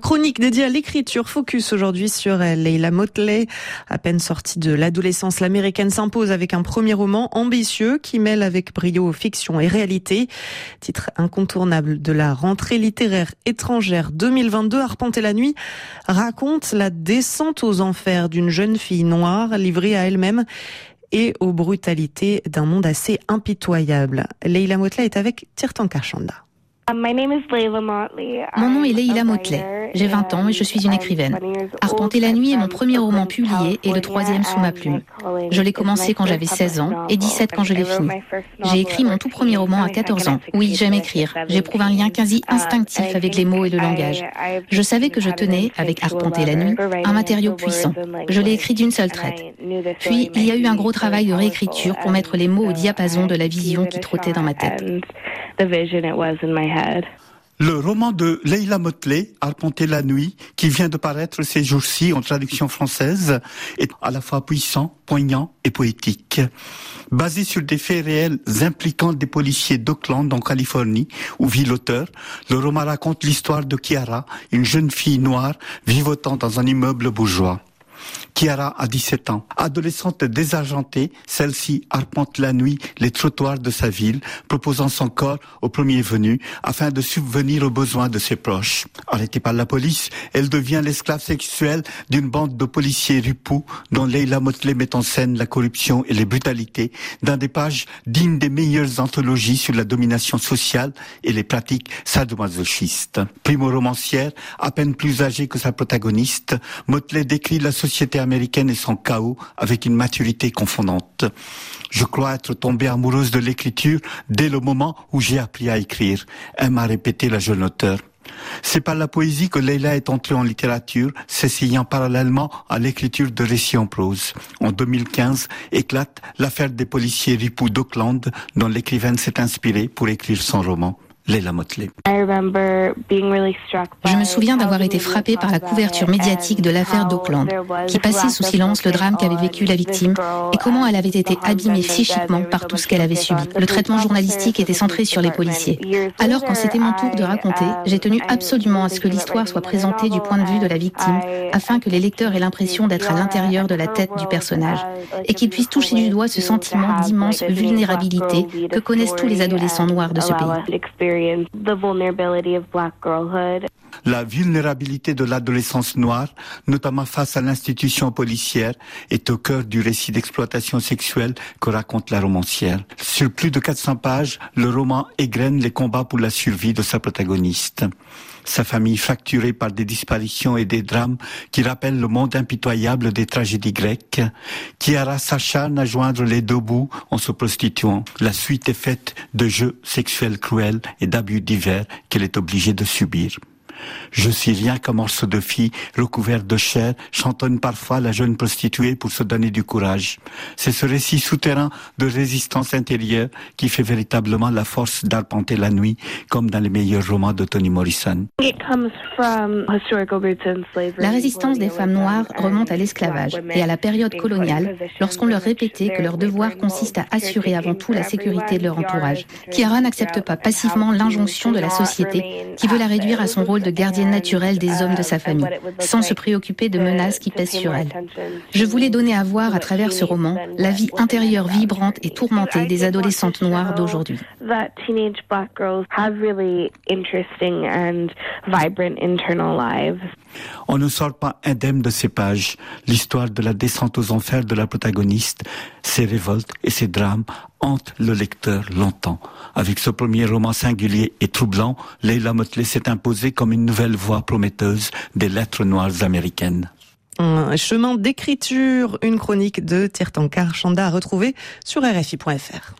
Chronique dédiée à l'écriture focus aujourd'hui sur Leila Motley. À peine sortie de l'adolescence, l'américaine s'impose avec un premier roman ambitieux qui mêle avec brio fiction et réalité. Titre incontournable de la rentrée littéraire étrangère 2022, Arpenter la nuit raconte la descente aux enfers d'une jeune fille noire livrée à elle-même et aux brutalités d'un monde assez impitoyable. Leila Motley est avec Tirtan Karchanda. Um, mon nom est Leila Motley. J'ai 20 ans et je suis une écrivaine. Arpenter la nuit est mon premier roman publié et le troisième sous ma plume. Je l'ai commencé quand j'avais 16 ans et 17 quand je l'ai fini. J'ai écrit mon tout premier roman à 14 ans. Oui, j'aime écrire. J'éprouve un lien quasi instinctif avec les mots et le langage. Je savais que je tenais, avec Arpenter la nuit, un matériau puissant. Je l'ai écrit d'une seule traite. Puis, il y a eu un gros travail de réécriture pour mettre les mots au diapason de la vision qui trottait dans ma tête. Le roman de Leila Motley, Arpenter la nuit, qui vient de paraître ces jours-ci en traduction française, est à la fois puissant, poignant et poétique. Basé sur des faits réels impliquant des policiers d'Oakland en Californie, où vit l'auteur, le roman raconte l'histoire de Chiara, une jeune fille noire vivotant dans un immeuble bourgeois. Chiara a 17 ans. Adolescente désargentée, celle-ci arpente la nuit les trottoirs de sa ville, proposant son corps au premier venu afin de subvenir aux besoins de ses proches. Arrêtée par la police, elle devient l'esclave sexuelle d'une bande de policiers ripoux dont Leila Motley met en scène la corruption et les brutalités dans des pages dignes des meilleures anthologies sur la domination sociale et les pratiques sadomasochistes. Primo-romancière, à peine plus âgée que sa protagoniste, Motley décrit la société société américaine et son chaos avec une maturité confondante. Je crois être tombée amoureuse de l'écriture dès le moment où j'ai appris à écrire, aime à répéter la jeune auteur. C'est par la poésie que Leila est entrée en littérature, s'essayant parallèlement à l'écriture de récits en prose. En 2015, éclate l'affaire des policiers ripoux d'Auckland, dont l'écrivaine s'est inspirée pour écrire son roman. Leila Motley. Je me souviens d'avoir été frappée par la couverture médiatique de l'affaire d'Auckland, qui passait sous silence le drame qu'avait vécu la victime et comment elle avait été abîmée psychiquement par tout ce qu'elle avait subi. Le traitement journalistique était centré sur les policiers. Alors quand c'était mon tour de raconter, j'ai tenu absolument à ce que l'histoire soit présentée du point de vue de la victime, afin que les lecteurs aient l'impression d'être à l'intérieur de la tête du personnage et qu'ils puissent toucher du doigt ce sentiment d'immense vulnérabilité que connaissent tous les adolescents noirs de ce pays. experience the vulnerability of black girlhood. La vulnérabilité de l'adolescence noire, notamment face à l'institution policière, est au cœur du récit d'exploitation sexuelle que raconte la romancière. Sur plus de 400 pages, le roman égrène les combats pour la survie de sa protagoniste. Sa famille fracturée par des disparitions et des drames qui rappellent le monde impitoyable des tragédies grecques. Chiara s'acharne à joindre les deux bouts en se prostituant. La suite est faite de jeux sexuels cruels et d'abus divers qu'elle est obligée de subir. Je suis rien qu'un morceau de fille recouvert de chair, chantonne parfois la jeune prostituée pour se donner du courage. C'est ce récit souterrain de résistance intérieure qui fait véritablement la force d'arpenter la nuit, comme dans les meilleurs romans de Toni Morrison. La résistance des femmes noires remonte à l'esclavage et à la période coloniale, lorsqu'on leur répétait que leur devoir consiste à assurer avant tout la sécurité de leur entourage. Kiara n'accepte pas passivement l'injonction de la société qui veut la réduire à son rôle de gardienne naturelle des hommes de sa famille, sans se préoccuper de menaces qui pèsent sur elle. Je voulais donner à voir à travers ce roman la vie intérieure vibrante et tourmentée des adolescentes noires d'aujourd'hui. On ne sort pas indemne de ces pages. L'histoire de la descente aux enfers de la protagoniste, ses révoltes et ses drames hantent le lecteur longtemps. Avec ce premier roman singulier et troublant, Leila Motley s'est imposée comme une nouvelle voix prometteuse des lettres noires américaines. Un chemin d'écriture, une chronique de Tirtankar Chanda à retrouver sur RFI.fr.